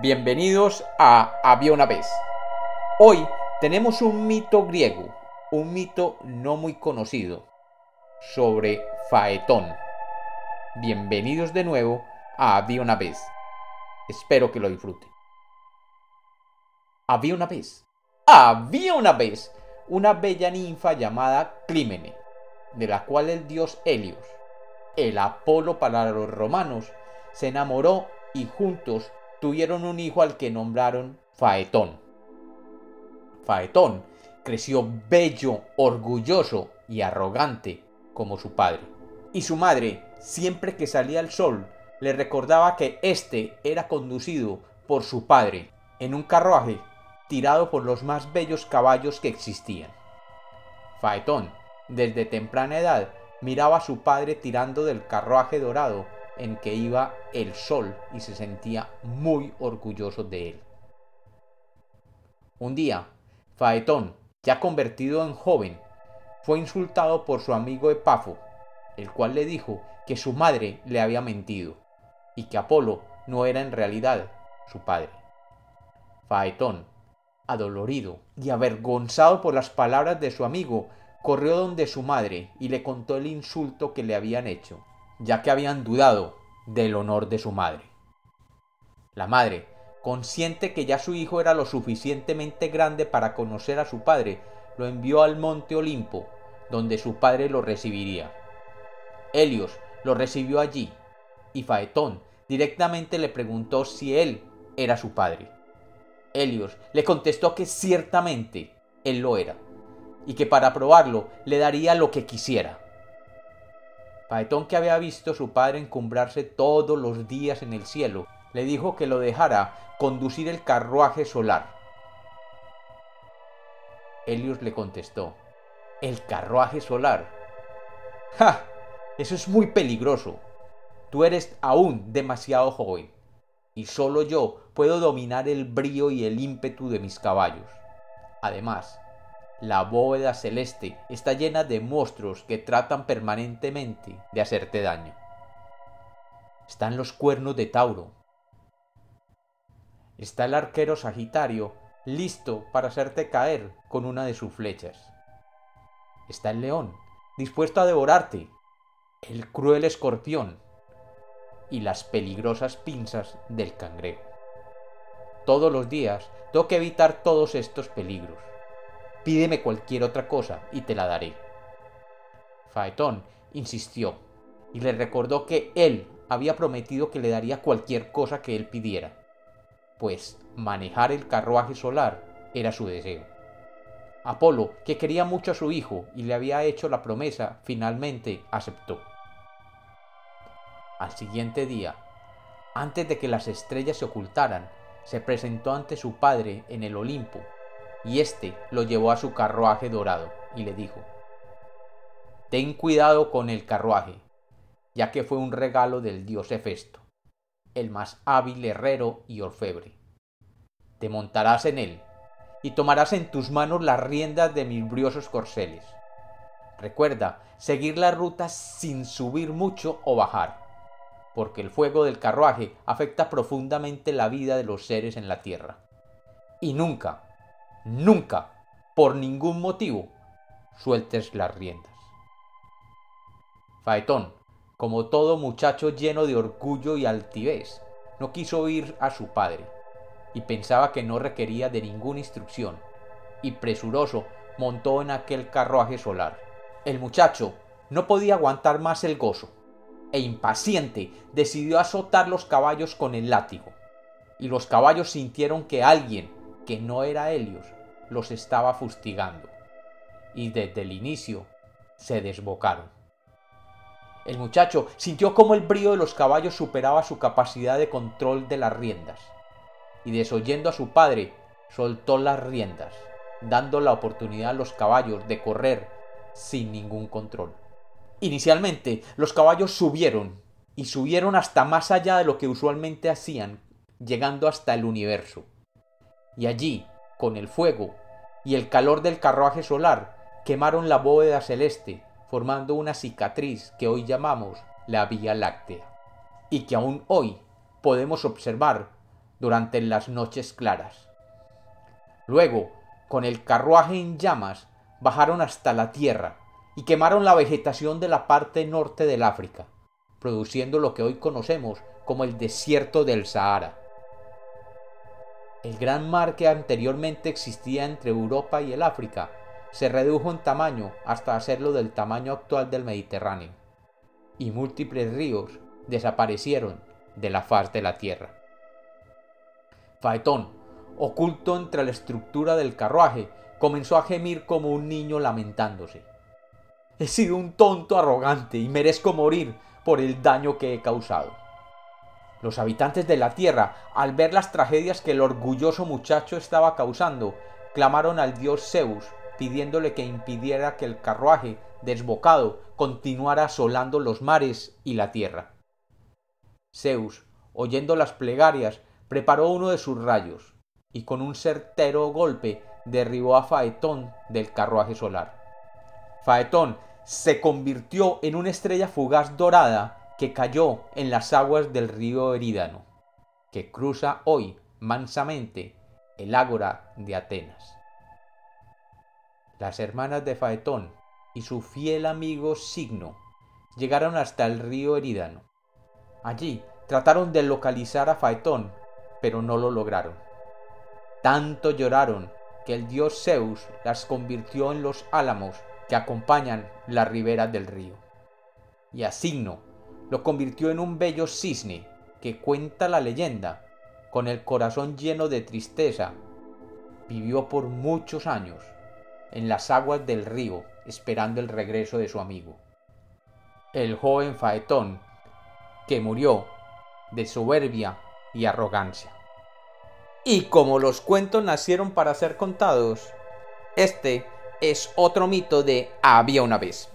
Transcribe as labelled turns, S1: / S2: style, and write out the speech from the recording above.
S1: Bienvenidos a Había una vez. Hoy tenemos un mito griego, un mito no muy conocido, sobre Faetón. Bienvenidos de nuevo a Había una vez. Espero que lo disfruten. Había una vez. Había una vez una bella ninfa llamada Clímene, de la cual el dios Helios, el Apolo para los romanos, se enamoró y juntos tuvieron un hijo al que nombraron Faetón. Faetón creció bello, orgulloso y arrogante como su padre. Y su madre, siempre que salía el sol, le recordaba que éste era conducido por su padre en un carruaje tirado por los más bellos caballos que existían. Faetón, desde temprana edad, miraba a su padre tirando del carruaje dorado en que iba el sol y se sentía muy orgulloso de él. Un día, Faetón, ya convertido en joven, fue insultado por su amigo Epafo, el cual le dijo que su madre le había mentido y que Apolo no era en realidad su padre. Faetón, adolorido y avergonzado por las palabras de su amigo, corrió donde su madre y le contó el insulto que le habían hecho ya que habían dudado del honor de su madre. La madre, consciente que ya su hijo era lo suficientemente grande para conocer a su padre, lo envió al monte Olimpo, donde su padre lo recibiría. Helios lo recibió allí, y Faetón directamente le preguntó si él era su padre. Helios le contestó que ciertamente él lo era, y que para probarlo le daría lo que quisiera. Faetón, que había visto su padre encumbrarse todos los días en el cielo, le dijo que lo dejara conducir el carruaje solar. Helios le contestó, ¿el carruaje solar? ¡Ja! Eso es muy peligroso. Tú eres aún demasiado joven, y solo yo puedo dominar el brío y el ímpetu de mis caballos. Además, la bóveda celeste está llena de monstruos que tratan permanentemente de hacerte daño. Están los cuernos de Tauro. Está el arquero Sagitario listo para hacerte caer con una de sus flechas. Está el león, dispuesto a devorarte, el cruel escorpión y las peligrosas pinzas del cangrejo. Todos los días tengo que evitar todos estos peligros Pídeme cualquier otra cosa y te la daré. Faetón insistió y le recordó que él había prometido que le daría cualquier cosa que él pidiera, pues manejar el carruaje solar era su deseo. Apolo, que quería mucho a su hijo y le había hecho la promesa, finalmente aceptó. Al siguiente día, antes de que las estrellas se ocultaran, se presentó ante su padre en el Olimpo y éste lo llevó a su carruaje dorado y le dijo, Ten cuidado con el carruaje, ya que fue un regalo del dios Hefesto, el más hábil herrero y orfebre. Te montarás en él y tomarás en tus manos las riendas de mis briosos corceles. Recuerda seguir la ruta sin subir mucho o bajar, porque el fuego del carruaje afecta profundamente la vida de los seres en la tierra. Y nunca, nunca, por ningún motivo, sueltes las riendas. Faetón, como todo muchacho lleno de orgullo y altivez, no quiso oír a su padre, y pensaba que no requería de ninguna instrucción, y presuroso montó en aquel carruaje solar. El muchacho no podía aguantar más el gozo, e impaciente decidió azotar los caballos con el látigo, y los caballos sintieron que alguien que no era Helios, los estaba fustigando, y desde el inicio se desbocaron. El muchacho sintió como el brío de los caballos superaba su capacidad de control de las riendas, y desoyendo a su padre, soltó las riendas, dando la oportunidad a los caballos de correr sin ningún control. Inicialmente, los caballos subieron, y subieron hasta más allá de lo que usualmente hacían, llegando hasta el universo y allí, con el fuego y el calor del carruaje solar, quemaron la bóveda celeste, formando una cicatriz que hoy llamamos la Vía Láctea, y que aún hoy podemos observar durante las noches claras. Luego, con el carruaje en llamas, bajaron hasta la tierra y quemaron la vegetación de la parte norte del África, produciendo lo que hoy conocemos como el desierto del Sahara. El gran mar que anteriormente existía entre Europa y el África se redujo en tamaño hasta hacerlo del tamaño actual del Mediterráneo, y múltiples ríos desaparecieron de la faz de la tierra. Faetón, oculto entre la estructura del carruaje, comenzó a gemir como un niño lamentándose. He sido un tonto arrogante y merezco morir por el daño que he causado. Los habitantes de la tierra, al ver las tragedias que el orgulloso muchacho estaba causando, clamaron al dios Zeus pidiéndole que impidiera que el carruaje, desbocado, continuara asolando los mares y la tierra. Zeus, oyendo las plegarias, preparó uno de sus rayos, y con un certero golpe derribó a Faetón del carruaje solar. Faetón se convirtió en una estrella fugaz dorada que cayó en las aguas del río Erídano, que cruza hoy mansamente el ágora de Atenas. Las hermanas de Faetón y su fiel amigo Signo llegaron hasta el río Erídano. Allí trataron de localizar a Faetón, pero no lo lograron. Tanto lloraron que el dios Zeus las convirtió en los álamos que acompañan la ribera del río. Y a Signo lo convirtió en un bello cisne que cuenta la leyenda, con el corazón lleno de tristeza, vivió por muchos años en las aguas del río esperando el regreso de su amigo. El joven Faetón, que murió de soberbia y arrogancia. Y como los cuentos nacieron para ser contados, este es otro mito de había una vez.